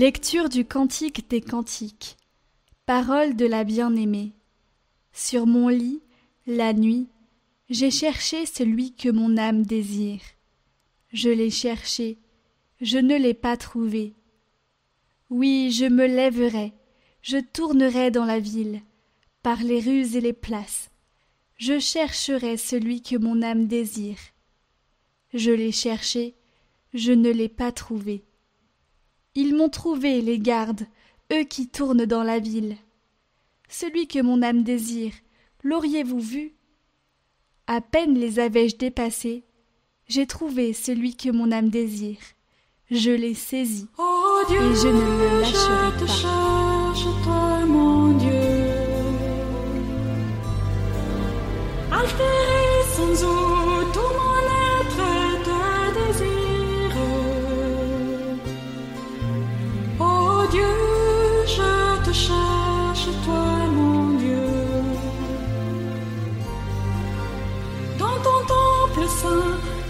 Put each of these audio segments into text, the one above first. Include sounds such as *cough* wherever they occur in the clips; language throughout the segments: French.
Lecture du Cantique des Cantiques. Parole de la bien-aimée. Sur mon lit, la nuit, j'ai cherché celui que mon âme désire. Je l'ai cherché, je ne l'ai pas trouvé. Oui, je me lèverai, je tournerai dans la ville, par les rues et les places. Je chercherai celui que mon âme désire. Je l'ai cherché, je ne l'ai pas trouvé. Ils m'ont trouvé, les gardes, eux qui tournent dans la ville. Celui que mon âme désire, l'auriez-vous vu? À peine les avais-je dépassés, j'ai trouvé celui que mon âme désire. Je l'ai saisi, et je ne le lâcherai pas.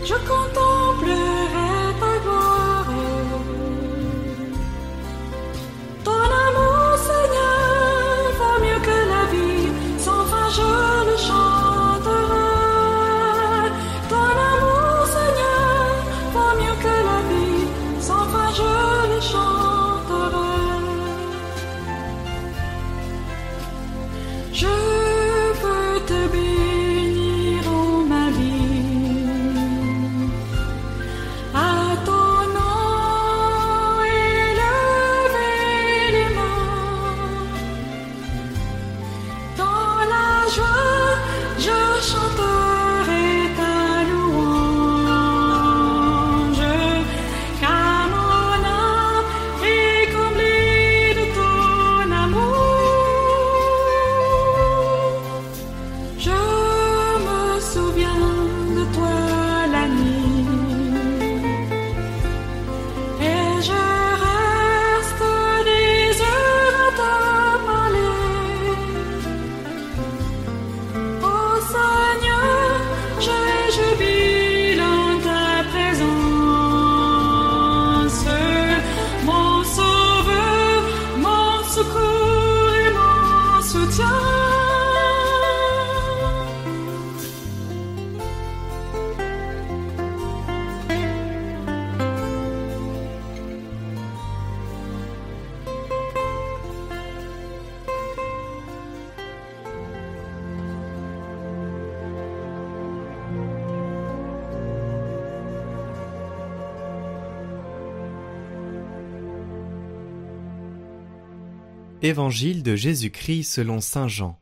Je contemplerai élever les Évangile de Jésus-Christ selon Saint Jean.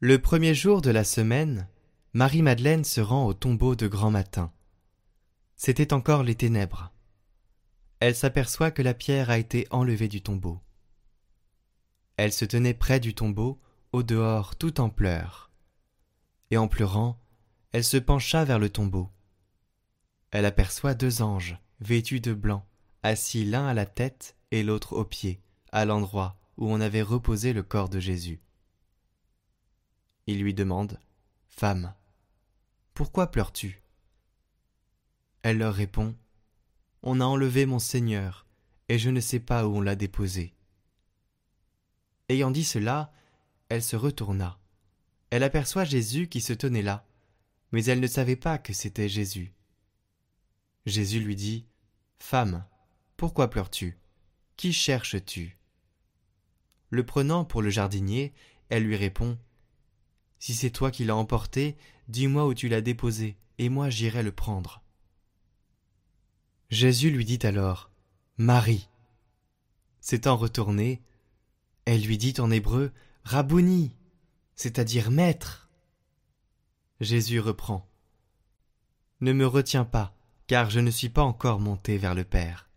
Le premier jour de la semaine, Marie-Madeleine se rend au tombeau de grand matin. C'était encore les ténèbres. Elle s'aperçoit que la pierre a été enlevée du tombeau. Elle se tenait près du tombeau, au dehors, tout en pleurs. Et en pleurant, elle se pencha vers le tombeau. Elle aperçoit deux anges, vêtus de blanc, assis l'un à la tête et l'autre aux pieds, à l'endroit où on avait reposé le corps de Jésus. Il lui demande Femme, pourquoi pleures-tu? Elle leur répond On a enlevé mon Seigneur, et je ne sais pas où on l'a déposé. Ayant dit cela, elle se retourna. Elle aperçoit Jésus qui se tenait là, mais elle ne savait pas que c'était Jésus. Jésus lui dit Femme, pourquoi pleures-tu? Qui cherches-tu? Le prenant pour le jardinier, elle lui répond Si c'est toi qui l'as emporté, dis-moi où tu l'as déposé, et moi j'irai le prendre. Jésus lui dit alors Marie. S'étant retournée, elle lui dit en hébreu Rabouni, c'est-à-dire maître. Jésus reprend Ne me retiens pas, car je ne suis pas encore monté vers le Père.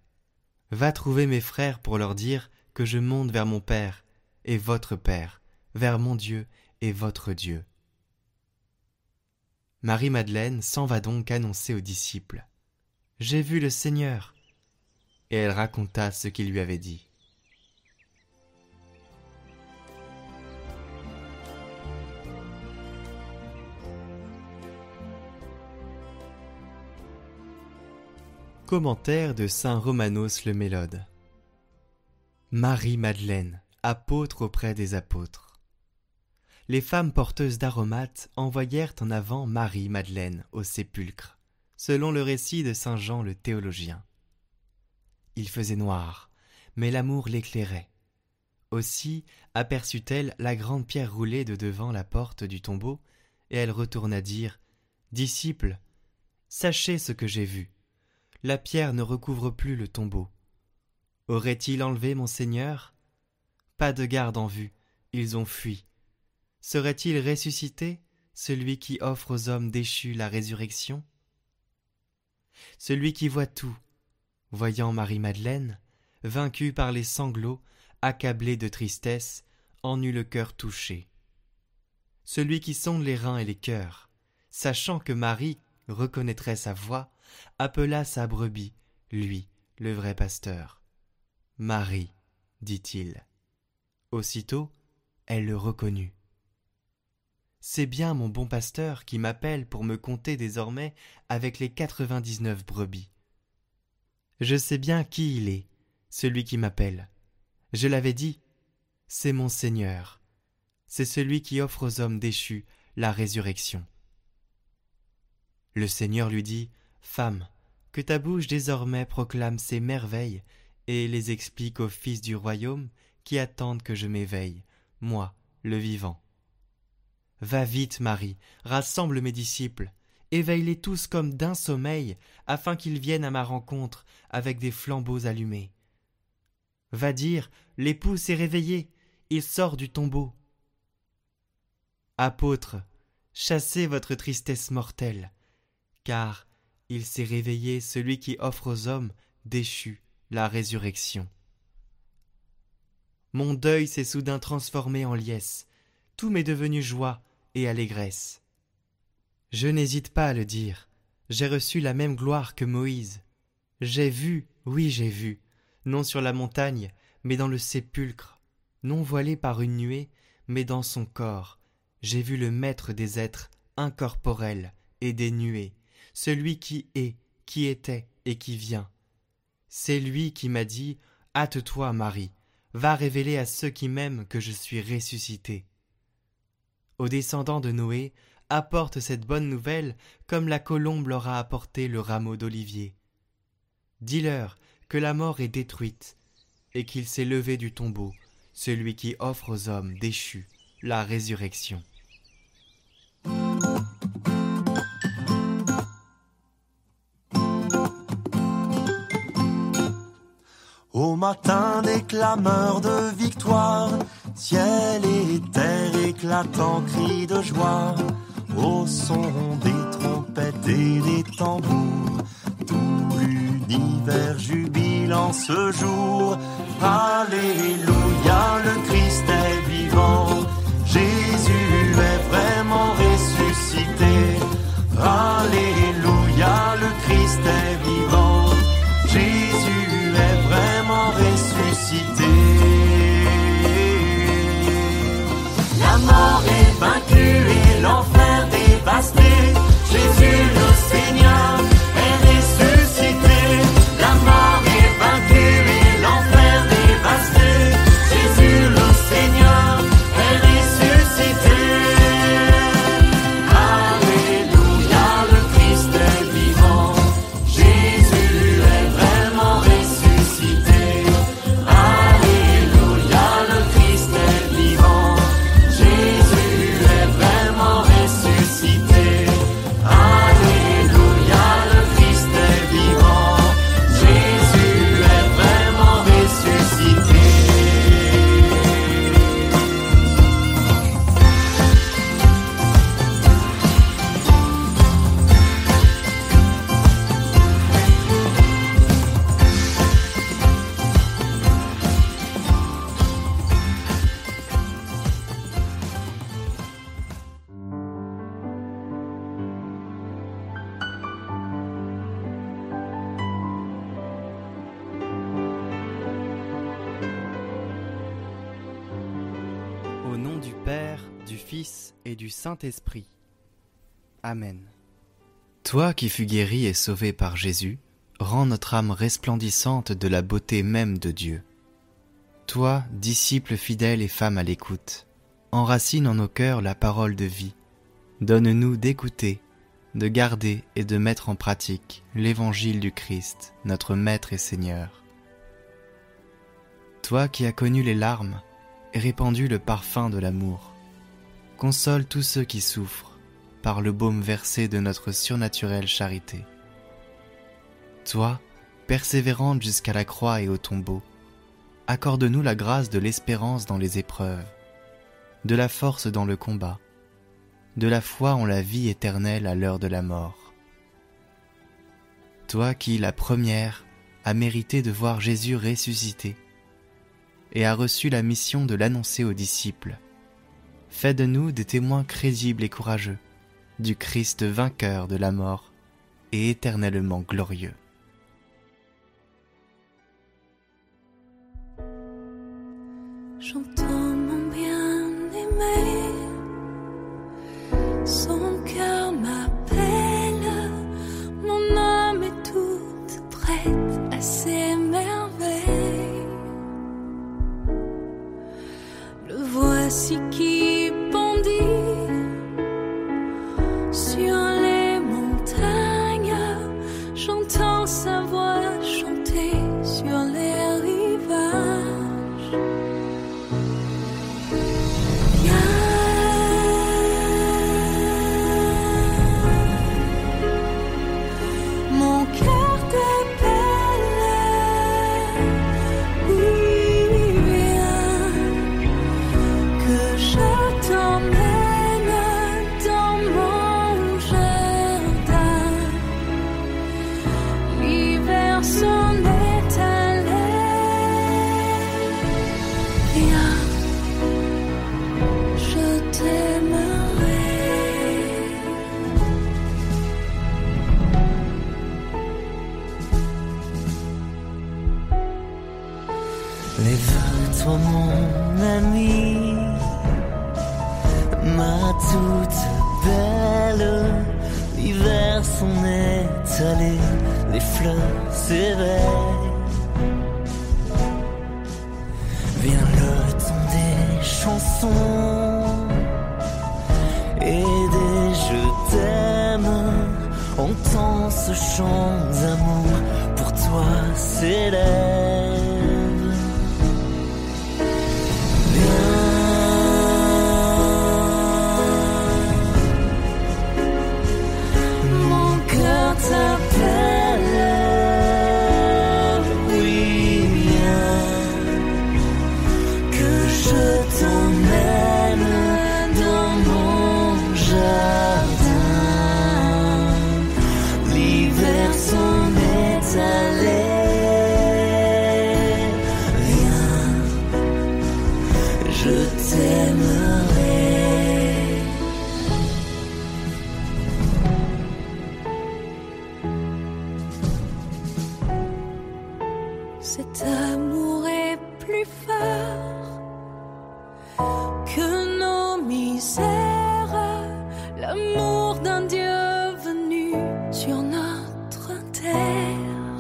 Va trouver mes frères pour leur dire que je monte vers mon Père et votre Père, vers mon Dieu et votre Dieu. Marie-Madeleine s'en va donc annoncer aux disciples. J'ai vu le Seigneur. Et elle raconta ce qu'il lui avait dit. Commentaire de saint Romanos le Mélode. Marie-Madeleine, apôtre auprès des apôtres. Les femmes porteuses d'aromates envoyèrent en avant Marie-Madeleine au sépulcre, selon le récit de saint Jean le théologien. Il faisait noir, mais l'amour l'éclairait. Aussi aperçut-elle la grande pierre roulée de devant la porte du tombeau, et elle retourna dire Disciples, sachez ce que j'ai vu. La pierre ne recouvre plus le tombeau. Aurait-il enlevé mon Seigneur? Pas de garde en vue, ils ont fui. Serait-il ressuscité, celui qui offre aux hommes déchus la résurrection? Celui qui voit tout, voyant Marie-Madeleine, vaincue par les sanglots, accablée de tristesse, en eut le cœur touché. Celui qui sonde les reins et les cœurs, sachant que Marie reconnaîtrait sa voix, appela sa brebis, lui, le vrai pasteur. Marie, dit-il. Aussitôt, elle le reconnut. C'est bien mon bon pasteur qui m'appelle pour me compter désormais avec les quatre-vingt-dix-neuf brebis. Je sais bien qui il est, celui qui m'appelle. Je l'avais dit, c'est mon Seigneur, c'est celui qui offre aux hommes déchus la résurrection. Le Seigneur lui dit, Femme, que ta bouche désormais proclame ces merveilles et les explique aux fils du royaume qui attendent que je m'éveille, moi, le vivant. Va vite, Marie, rassemble mes disciples, éveille-les tous comme d'un sommeil, afin qu'ils viennent à ma rencontre avec des flambeaux allumés. Va dire, l'époux s'est réveillé, il sort du tombeau. Apôtre, chassez votre tristesse mortelle, car il s'est réveillé celui qui offre aux hommes déchus la résurrection. Mon deuil s'est soudain transformé en liesse, tout m'est devenu joie et allégresse. Je n'hésite pas à le dire, j'ai reçu la même gloire que Moïse. J'ai vu, oui j'ai vu, non sur la montagne, mais dans le sépulcre, non voilé par une nuée, mais dans son corps, j'ai vu le maître des êtres incorporels et des nuées, celui qui est, qui était et qui vient, c'est lui qui m'a dit Hâte-toi, Marie, va révéler à ceux qui m'aiment que je suis ressuscité. Aux descendants de Noé, apporte cette bonne nouvelle comme la colombe leur a apporté le rameau d'olivier. Dis-leur que la mort est détruite et qu'il s'est levé du tombeau, celui qui offre aux hommes déchus la résurrection. Matin des clameurs de victoire, ciel et terre éclatant cris de joie, au son des trompettes et des tambours, tout l'univers jubile en ce jour. Alléluia, Saint-Esprit. Amen. Toi qui fus guéri et sauvé par Jésus, rends notre âme resplendissante de la beauté même de Dieu. Toi, disciple fidèle et femme à l'écoute, enracine en nos cœurs la parole de vie. Donne-nous d'écouter, de garder et de mettre en pratique l'évangile du Christ, notre Maître et Seigneur. Toi qui as connu les larmes et répandu le parfum de l'amour, console tous ceux qui souffrent par le baume versé de notre surnaturelle charité. Toi, persévérante jusqu'à la croix et au tombeau, accorde-nous la grâce de l'espérance dans les épreuves, de la force dans le combat, de la foi en la vie éternelle à l'heure de la mort. Toi qui, la première, as mérité de voir Jésus ressuscité et a reçu la mission de l'annoncer aux disciples, fais de nous des témoins crédibles et courageux du Christ vainqueur de la mort et éternellement glorieux. Ce chant d'amour pour toi s'élève. L'amour d'un Dieu venu sur notre terre.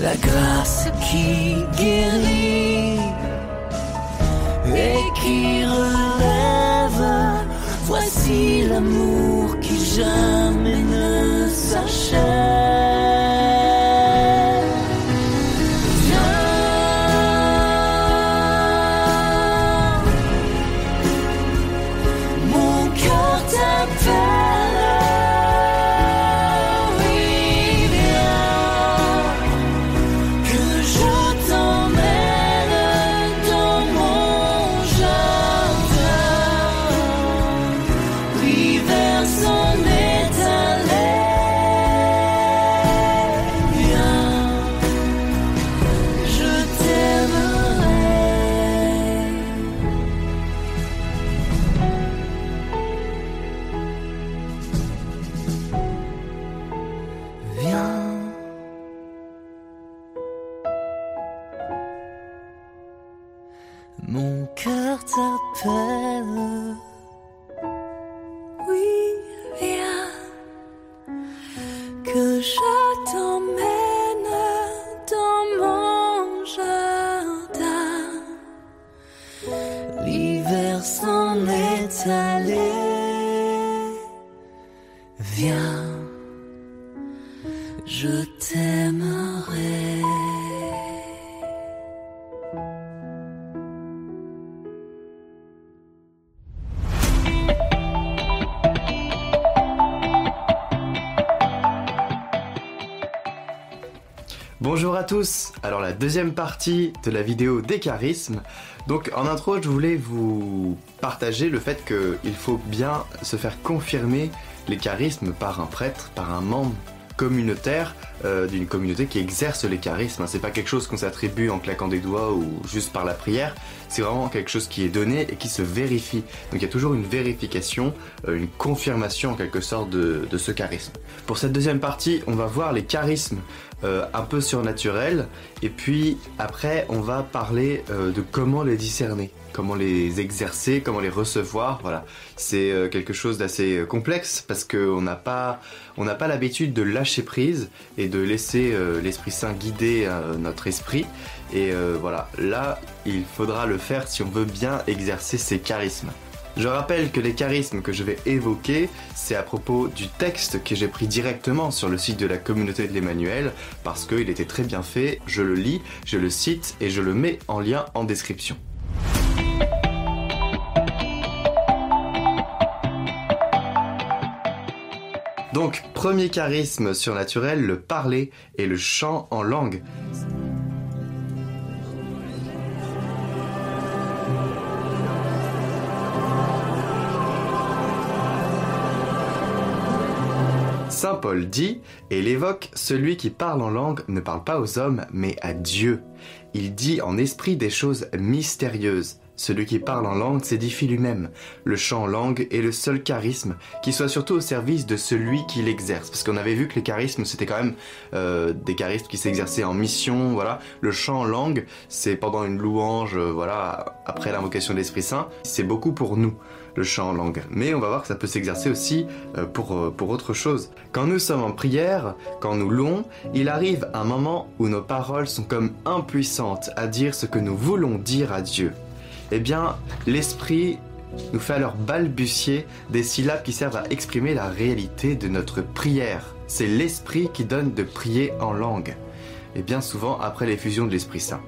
La grâce qui guérit et qui relève. Voici l'amour qui jamais ne s'achève. Tous Alors la deuxième partie de la vidéo des charismes. Donc en intro je voulais vous partager le fait qu'il faut bien se faire confirmer les charismes par un prêtre, par un membre communautaire euh, d'une communauté qui exerce les charismes. C'est pas quelque chose qu'on s'attribue en claquant des doigts ou juste par la prière, c'est vraiment quelque chose qui est donné et qui se vérifie. Donc il y a toujours une vérification, euh, une confirmation en quelque sorte de, de ce charisme. Pour cette deuxième partie, on va voir les charismes euh, un peu surnaturels et puis après on va parler euh, de comment les discerner, comment les exercer, comment les recevoir. Voilà, c'est euh, quelque chose d'assez euh, complexe parce qu'on n'a pas, on n'a pas l'habitude de lâcher prise et de laisser euh, l'Esprit Saint guider notre esprit. Et voilà, là, il faudra le faire si on veut bien exercer ces charismes. Je rappelle que les charismes que je vais évoquer, c'est à propos du texte que j'ai pris directement sur le site de la communauté de l'Emmanuel, parce qu'il était très bien fait, je le lis, je le cite et je le mets en lien en description. Donc, premier charisme surnaturel, le parler et le chant en langue. Saint Paul dit, et il évoque, celui qui parle en langue ne parle pas aux hommes, mais à Dieu. Il dit en esprit des choses mystérieuses. Celui qui parle en langue s'édifie lui-même. Le chant en langue est le seul charisme qui soit surtout au service de celui qui l'exerce. Parce qu'on avait vu que les charismes, c'était quand même euh, des charismes qui s'exerçaient en mission. Voilà, le chant en langue, c'est pendant une louange, euh, voilà, après l'invocation de l'Esprit Saint. C'est beaucoup pour nous le chant en langue. Mais on va voir que ça peut s'exercer aussi euh, pour, euh, pour autre chose. Quand nous sommes en prière, quand nous louons, il arrive un moment où nos paroles sont comme impuissantes à dire ce que nous voulons dire à Dieu. Eh bien, l'Esprit nous fait alors balbutier des syllabes qui servent à exprimer la réalité de notre prière. C'est l'Esprit qui donne de prier en langue. Et bien souvent après l'effusion de l'Esprit Saint.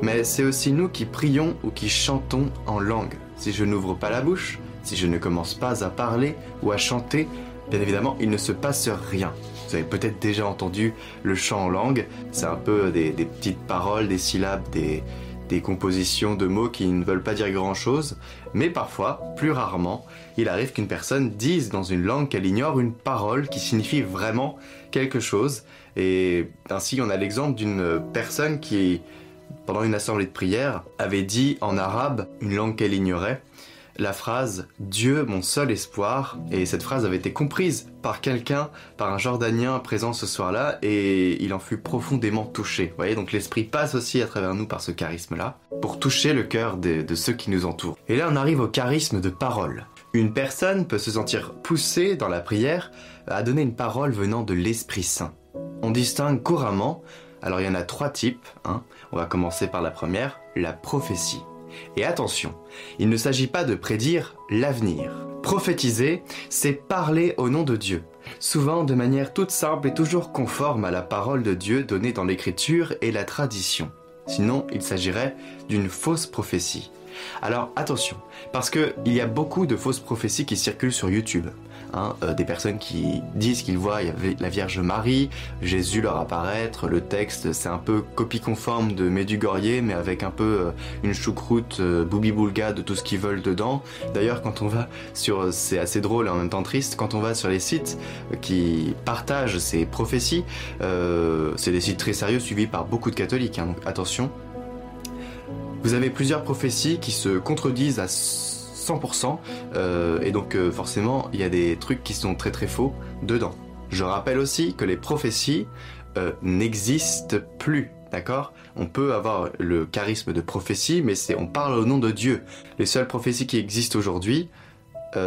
Mais c'est aussi nous qui prions ou qui chantons en langue. Si je n'ouvre pas la bouche, si je ne commence pas à parler ou à chanter, bien évidemment, il ne se passe rien. Vous avez peut-être déjà entendu le chant en langue. C'est un peu des, des petites paroles, des syllabes, des, des compositions de mots qui ne veulent pas dire grand-chose. Mais parfois, plus rarement, il arrive qu'une personne dise dans une langue qu'elle ignore une parole qui signifie vraiment quelque chose. Et ainsi, on a l'exemple d'une personne qui pendant une assemblée de prière, avait dit en arabe, une langue qu'elle ignorait, la phrase Dieu mon seul espoir et cette phrase avait été comprise par quelqu'un, par un Jordanien présent ce soir-là et il en fut profondément touché. Vous voyez donc l'esprit passe aussi à travers nous par ce charisme-là pour toucher le cœur de, ceux qui nous entourent. Et là on arrive au charisme de parole. Une personne peut se sentir poussée dans la prière à donner une parole venant de l'Esprit Saint. On distingue couramment, alors il y en a trois types, hein. on va commencer par la première, la prophétie. Et attention, il ne s'agit pas de prédire l'avenir. Prophétiser, c'est parler au nom de Dieu, souvent de manière toute simple et toujours conforme à la parole de Dieu donnée dans l'écriture et la tradition. Sinon, il s'agirait d'une fausse prophétie. Alors attention, parce qu'il y a beaucoup de fausses prophéties qui circulent sur YouTube. Hein, euh, des personnes qui disent qu'ils voient la Vierge Marie, Jésus leur apparaître, le texte c'est un peu copie conforme de Medjugorje mais avec un peu euh, une choucroute euh, boubi-boulga de tout ce qu'ils veulent dedans. D'ailleurs quand on va sur, c'est assez drôle et en même temps triste, quand on va sur les sites qui partagent ces prophéties, c'est des sites très sérieux suivis par beaucoup de catholiques, hein, donc attention. Vous avez plusieurs prophéties qui se contredisent à 100%, euh, et donc euh, forcément il y a des trucs qui sont très très faux dedans. Je rappelle aussi que les prophéties euh, n'existent plus. D'accord? On peut avoir le charisme de prophétie, mais on parle au nom de Dieu. Les seules prophéties qui existent aujourd'hui,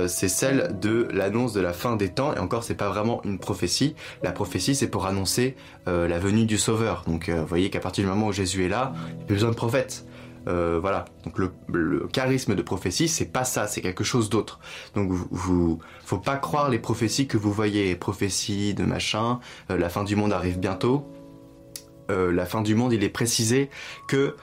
c'est celle de l'annonce de la fin des temps, et encore c'est pas vraiment une prophétie. La prophétie c'est pour annoncer la venue du Sauveur. Donc vous voyez qu'à partir du moment où Jésus est là, il n'y a plus besoin de prophète. Euh, voilà. Donc le, charisme de prophétie, c'est pas ça, c'est quelque chose d'autre. Donc vous, vous, faut pas croire les prophéties que vous voyez, prophéties de machin. euh, la fin du monde arrive bientôt. Euh, la fin du monde, il est précisé que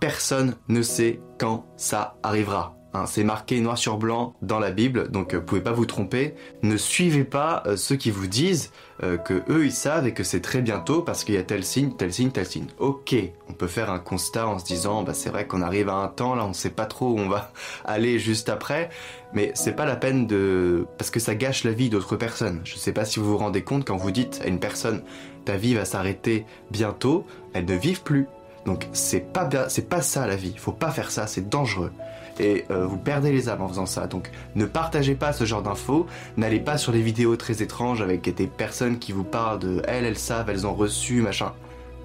personne ne sait quand ça arrivera. Hein, c'est marqué noir sur blanc dans la Bible, donc euh, vous pouvez pas vous tromper. Ne suivez pas euh, ceux qui vous disent euh, que eux ils savent et que c'est très bientôt parce qu'il y a tel signe, tel signe, tel signe. Ok, on peut faire un constat en se disant bah c'est vrai qu'on arrive à un temps là, on sait pas trop où on va *laughs* aller juste après, mais c'est pas la peine de parce que ça gâche la vie d'autres personnes. Je sais pas si vous vous rendez compte quand vous dites à une personne ta vie va s'arrêter bientôt, elle ne vive plus. Donc c'est pas c'est pas ça la vie. Faut pas faire ça, c'est dangereux. Et euh, vous perdez les âmes en faisant ça. Donc ne partagez pas ce genre d'infos. N'allez pas sur les vidéos très étranges avec des personnes qui vous parlent de elles, elles savent, elles ont reçu, machin.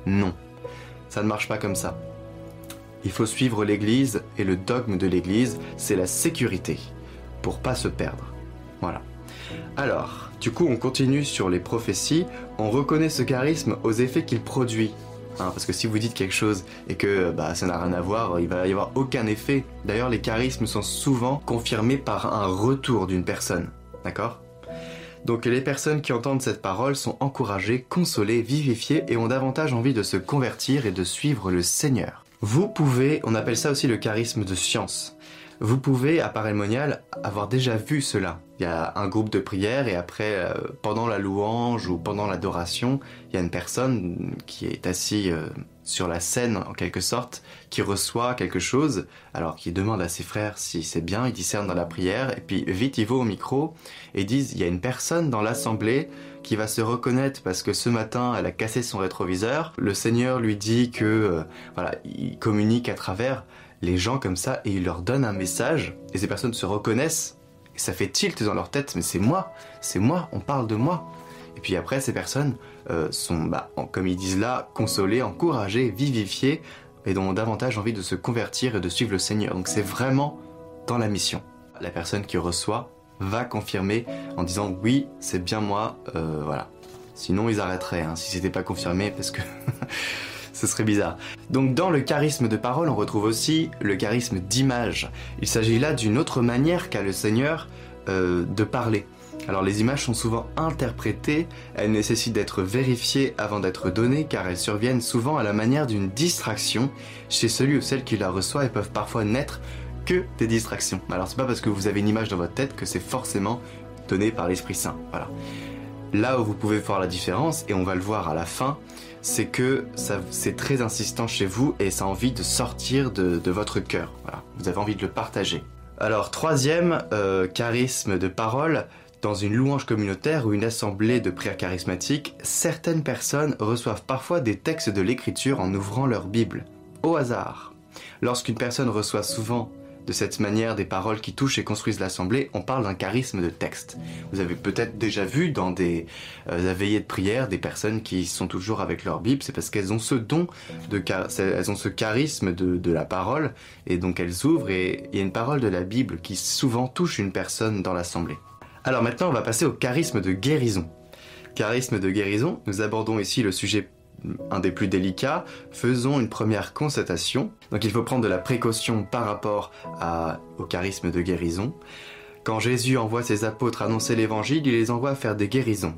Non, ça ne marche pas comme ça. Il faut suivre l'Église et le dogme de l'Église, c'est la sécurité pour pas se perdre. Voilà. Alors, du coup, on continue sur les prophéties. On reconnaît ce charisme aux effets qu'il produit. Hein, parce que si vous dites quelque chose et que bah, ça n'a rien à voir, il va y avoir aucun effet. D'ailleurs, les charismes sont souvent confirmés par un retour d'une personne. D'accord? Donc les personnes qui entendent cette parole sont encouragées, consolées, vivifiées et ont davantage envie de se convertir et de suivre le Seigneur. Vous pouvez, on appelle ça aussi le charisme de science. Vous pouvez, à Parémonial, avoir déjà vu cela. Il y a un groupe de prière et après, euh, pendant la louange ou pendant l'adoration, il y a une personne qui est assise euh, sur la scène, en quelque sorte, qui reçoit quelque chose, alors qu'il demande à ses frères si c'est bien, il discerne dans la prière, et puis vite il va au micro et disent, il y a une personne dans l'assemblée qui va se reconnaître parce que ce matin elle a cassé son rétroviseur. Le Seigneur lui dit que euh, voilà, il communique à travers les gens comme ça et il leur donne un message et ces personnes se reconnaissent ça fait tilt dans leur tête mais c'est moi, c'est moi, on parle de moi. Et puis après ces personnes euh, sont, bah, comme ils disent là, consolées, encouragées, vivifiées et ont davantage envie de se convertir et de suivre le Seigneur. Donc c'est vraiment dans la mission. La personne qui reçoit va confirmer en disant oui, c'est bien moi, euh, voilà. Sinon ils arrêteraient hein, si c'était pas confirmé parce que *laughs* ce serait bizarre. Donc dans le charisme de parole, on retrouve aussi le charisme d'image. Il s'agit là d'une autre manière qu'a le Seigneur euh, de parler. Alors les images sont souvent interprétées, elles nécessitent d'être vérifiées avant d'être données car elles surviennent souvent à la manière d'une distraction chez celui ou celle qui la reçoit et peuvent parfois n'être que des distractions. Alors c'est pas parce que vous avez une image dans votre tête que c'est forcément donné par l'Esprit Saint. Voilà. Là où vous pouvez voir la différence, et on va le voir à la fin, c'est que c'est très insistant chez vous et ça a envie de sortir de, votre cœur. Vous avez envie de le partager. Alors, troisième euh, charisme de parole, dans une louange communautaire ou une assemblée de prière charismatique, certaines personnes reçoivent parfois des textes de l'écriture en ouvrant leur Bible, au hasard. Lorsqu'une personne reçoit souvent de cette manière des paroles qui touchent et construisent l'assemblée, on parle d'un charisme de texte. Vous avez peut-être déjà vu dans des euh, veillées de prière des personnes qui sont toujours avec leur Bible, c'est parce qu'elles ont ce don, elles ont ce charisme de, de la parole, et donc elles ouvrent et il y a une parole de la Bible qui souvent touche une personne dans l'assemblée. Alors maintenant, on va passer au charisme de guérison. Charisme de guérison, nous abordons ici le sujet un des plus délicats. Faisons une première constatation. Donc il faut prendre de la précaution par rapport au charisme de guérison. Quand Jésus envoie ses apôtres annoncer l'évangile, il les envoie faire des guérisons.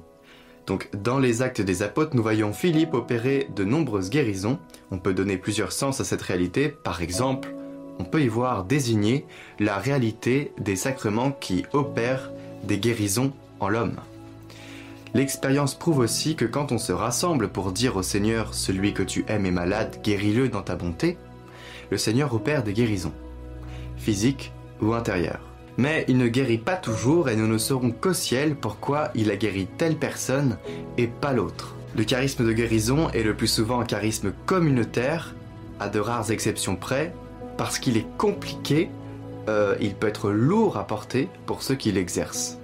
Donc dans les actes des apôtres, nous voyons Philippe opérer de nombreuses guérisons. On peut donner plusieurs sens à cette réalité. Par exemple, on peut y voir désigner la réalité des sacrements qui opèrent des guérisons en l'homme. L'expérience prouve aussi que quand on se rassemble pour dire au Seigneur Celui que tu aimes est malade, guéris-le dans ta bonté, le Seigneur opère des guérisons, physiques ou intérieures. Mais il ne guérit pas toujours et nous ne saurons qu'au ciel pourquoi il a guéri telle personne et pas l'autre. Le charisme de guérison est le plus souvent un charisme communautaire, à de rares exceptions près, parce qu'il est compliqué, euh, il peut être lourd à porter pour ceux qui l'exercent.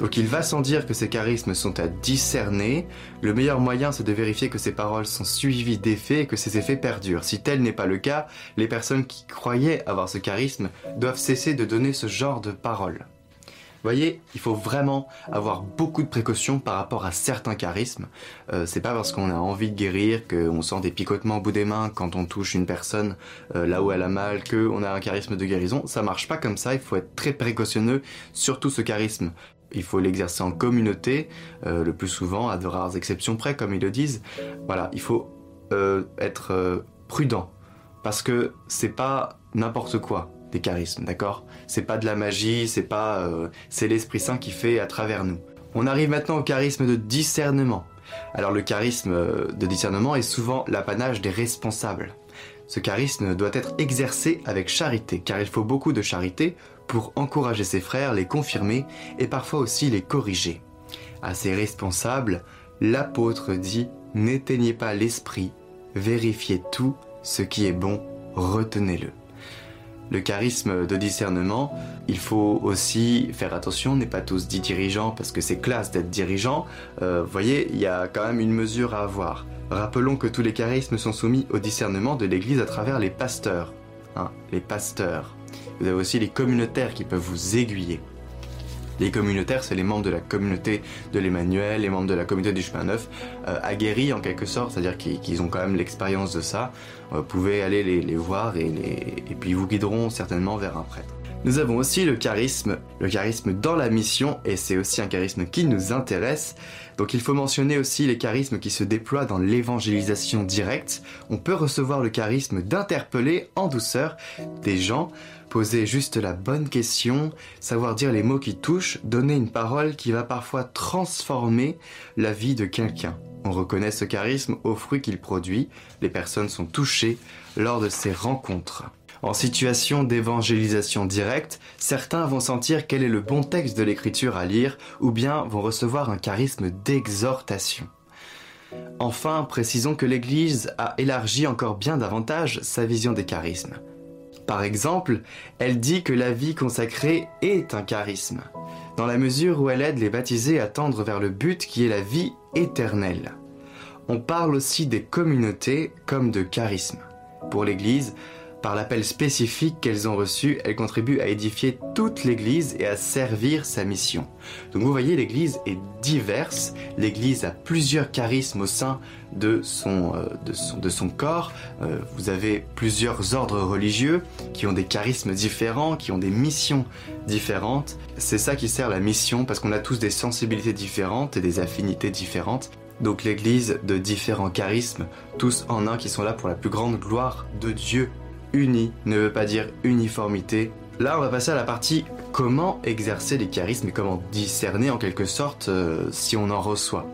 Donc il va sans dire que ces charismes sont à discerner. Le meilleur moyen, c'est de vérifier que ces paroles sont suivies d'effets et que ces effets perdurent. Si tel n'est pas le cas, les personnes qui croyaient avoir ce charisme doivent cesser de donner ce genre de paroles. voyez, il faut vraiment avoir beaucoup de précautions par rapport à certains charismes. Euh, c'est pas parce qu'on a envie de guérir, qu'on sent des picotements au bout des mains quand on touche une personne euh, là où elle a mal, qu'on a un charisme de guérison. Ça marche pas comme ça, il faut être très précautionneux, surtout ce charisme. Il faut l'exercer en communauté, euh, le plus souvent, à de rares exceptions près, comme ils le disent. Voilà, il faut euh, être euh, prudent, parce que c'est pas n'importe quoi des charismes, d'accord? C'est pas de la magie, c'est pas, c'est l'Esprit Saint qui fait à travers nous. On arrive maintenant au charisme de discernement. Alors le charisme de discernement est souvent l'apanage des responsables. Ce charisme doit être exercé avec charité, car il faut beaucoup de charité pour encourager ses frères, les confirmer et parfois aussi les corriger. À ses responsables, l'apôtre dit N'éteignez pas l'esprit, vérifiez tout, ce qui est bon, retenez-le. Le charisme de discernement, il faut aussi faire attention, on n'est pas tous dit dirigeants parce que c'est classe d'être dirigeant. Euh, vous voyez, il y a quand même une mesure à avoir. Rappelons que tous les charismes sont soumis au discernement de l'Église à travers les pasteurs. Hein, les pasteurs. Vous avez aussi les communautaires qui peuvent vous aiguiller. Les communautaires, c'est les membres de la communauté de l'Emmanuel, les membres de la communauté du chemin neuf, euh, aguerris en quelque sorte, c'est-à-dire qu'ils ont quand même l'expérience de ça. Euh, Vous pouvez aller les, voir et, et puis ils vous guideront certainement vers un prêtre. Nous avons aussi le charisme, le charisme dans la mission, et c'est aussi un charisme qui nous intéresse. Donc il faut mentionner aussi les charismes qui se déploient dans l'évangélisation directe. On peut recevoir le charisme d'interpeller en douceur des gens, poser juste la bonne question, savoir dire les mots qui touchent, donner une parole qui va parfois transformer la vie de quelqu'un. On reconnaît ce charisme aux fruits qu'il produit, les personnes sont touchées lors de ces rencontres. En situation d'évangélisation directe, certains vont sentir quel est le bon texte de l'écriture à lire ou bien vont recevoir un charisme d'exhortation. Enfin, précisons que l'Église a élargi encore bien davantage sa vision des charismes. Par exemple, elle dit que la vie consacrée est un charisme, dans la mesure où elle aide les baptisés à tendre vers le but qui est la vie éternelle. On parle aussi des communautés comme de charismes. Pour l'Église, par l'appel spécifique qu'elles ont reçu, elles contribuent à édifier toute l'Église et à servir sa mission. Donc vous voyez, l'Église est diverse, l'Église a plusieurs charismes au sein de son, euh, de son, de son corps. Euh, vous avez plusieurs ordres religieux qui ont des charismes différents, qui ont des missions différentes. C'est ça qui sert la mission parce qu'on a tous des sensibilités différentes et des affinités différentes. Donc l'Église de différents charismes, tous en un qui sont là pour la plus grande gloire de Dieu. Uni ne veut pas dire uniformité. Là, on va passer à la partie comment exercer les charismes et comment discerner en quelque sorte euh, si on en reçoit.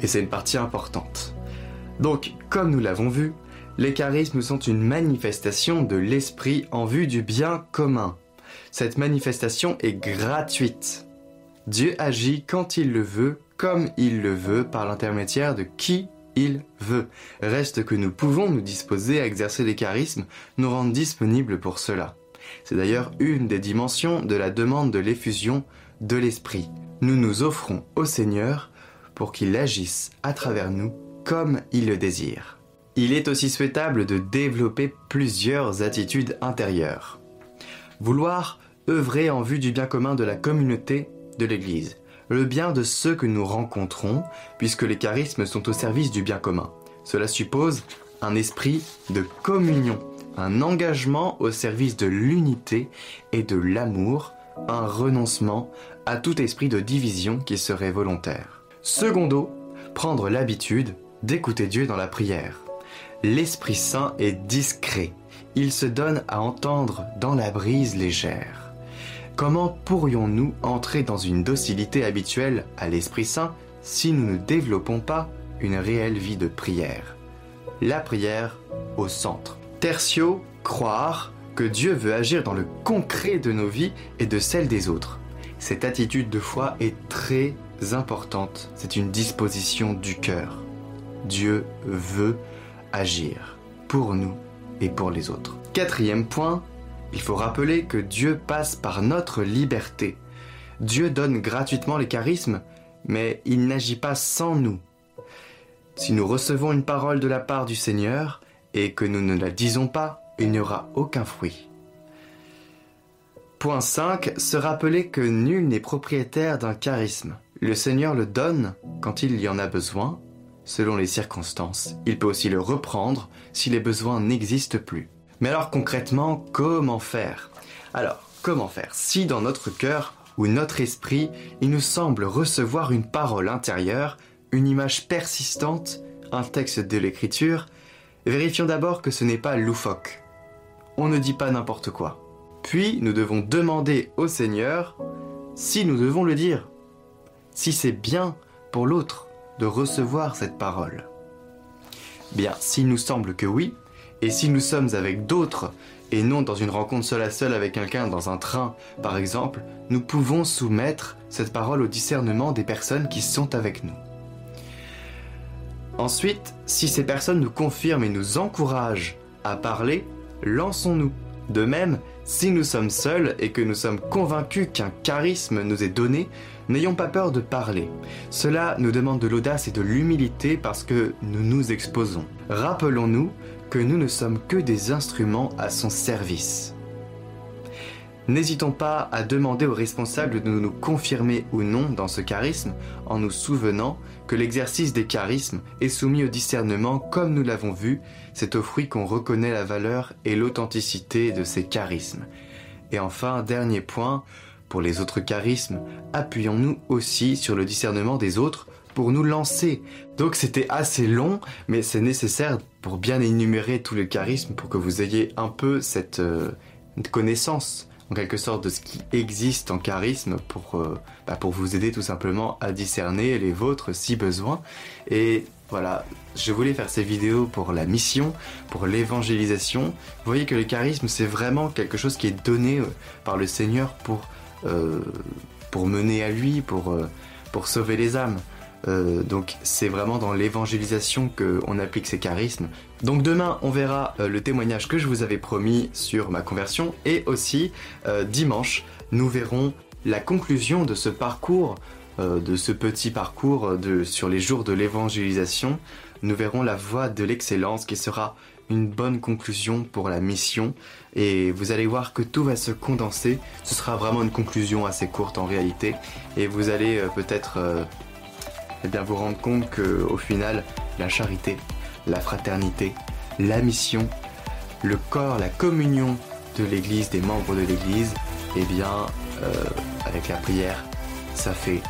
Et c'est une partie importante. Donc, comme nous l'avons vu, les charismes sont une manifestation de l'esprit en vue du bien commun. Cette manifestation est gratuite. Dieu agit quand il le veut, comme il le veut, par l'intermédiaire de qui il veut. Reste que nous pouvons nous disposer à exercer les charismes, nous rendre disponibles pour cela. C'est d'ailleurs une des dimensions de la demande de l'effusion de l'Esprit. Nous nous offrons au Seigneur pour qu'il agisse à travers nous comme il le désire. Il est aussi souhaitable de développer plusieurs attitudes intérieures. Vouloir œuvrer en vue du bien commun de la communauté de l'Église, le bien de ceux que nous rencontrons, puisque les charismes sont au service du bien commun. Cela suppose un esprit de communion, un engagement au service de l'unité et de l'amour, un renoncement à tout esprit de division qui serait volontaire. Secondo, prendre l'habitude d'écouter Dieu dans la prière. L'Esprit Saint est discret, il se donne à entendre dans la brise légère. Comment pourrions-nous entrer dans une docilité habituelle à l'Esprit Saint si nous ne développons pas une réelle vie de prière? La prière au centre. Tertio, croire que Dieu veut agir dans le concret de nos vies et de celles des autres. Cette attitude de foi est très importante. C'est une disposition du cœur. Dieu veut agir pour nous et pour les autres. Quatrième point, il faut rappeler que Dieu passe par notre liberté. Dieu donne gratuitement les charismes, mais il n'agit pas sans nous. Si nous recevons une parole de la part du Seigneur et que nous ne la disons pas, il n'y aura aucun fruit. Point 5. Se rappeler que nul n'est propriétaire d'un charisme. Le Seigneur le donne quand il y en a besoin, selon les circonstances. Il peut aussi le reprendre si les besoins n'existent plus. Mais alors concrètement, comment faire? Alors, comment faire? Si dans notre cœur ou notre esprit, il nous semble recevoir une parole intérieure, une image persistante, un texte de l'écriture, vérifions d'abord que ce n'est pas loufoque. On ne dit pas n'importe quoi. Puis nous devons demander au Seigneur si nous devons le dire, si c'est bien pour l'autre de recevoir cette parole. Bien, s'il nous semble que oui, et si nous sommes avec d'autres et non dans une rencontre seule à seule avec quelqu'un dans un train, par exemple, nous pouvons soumettre cette parole au discernement des personnes qui sont avec nous. Ensuite, si ces personnes nous confirment et nous encouragent à parler, lançons-nous. De même, si nous sommes seuls et que nous sommes convaincus qu'un charisme nous est donné, n'ayons pas peur de parler. Cela nous demande de l'audace et de l'humilité parce que nous nous exposons. Rappelons-nous que nous ne sommes que des instruments à son service. N'hésitons pas à demander aux responsables de nous confirmer ou non dans ce charisme en nous souvenant que l'exercice des charismes est soumis au discernement comme nous l'avons vu, c'est au fruit qu'on reconnaît la valeur et l'authenticité de ces charismes. Et enfin, dernier point, pour les autres charismes, appuyons-nous aussi sur le discernement des autres pour nous lancer. Donc c'était assez long, mais c'est nécessaire pour bien énumérer tous les charismes pour que vous ayez un peu cette euh, connaissance en quelque sorte de ce qui existe en charisme pour, euh, bah, pour vous aider tout simplement à discerner les vôtres si besoin. Et voilà, je voulais faire ces vidéos pour la mission, pour l'évangélisation. Vous voyez que le charisme, c'est vraiment quelque chose qui est donné euh, par le Seigneur pour, pour mener à lui, pour, pour sauver les âmes. Euh, donc c'est vraiment dans l'évangélisation qu'on applique ces charismes. Donc demain on verra euh, le témoignage que je vous avais promis sur ma conversion et aussi euh, dimanche nous verrons la conclusion de ce parcours, de ce petit parcours de, sur les jours de l'évangélisation. Nous verrons la voie de l'excellence qui sera une bonne conclusion pour la mission et vous allez voir que tout va se condenser. Ce sera vraiment une conclusion assez courte en réalité et vous allez peut-être eh bien vous rendre compte que au final, la charité, la fraternité, la mission, le corps, la communion de l'Église, des membres de l'Église, eh bien, euh, avec la prière, ça fait.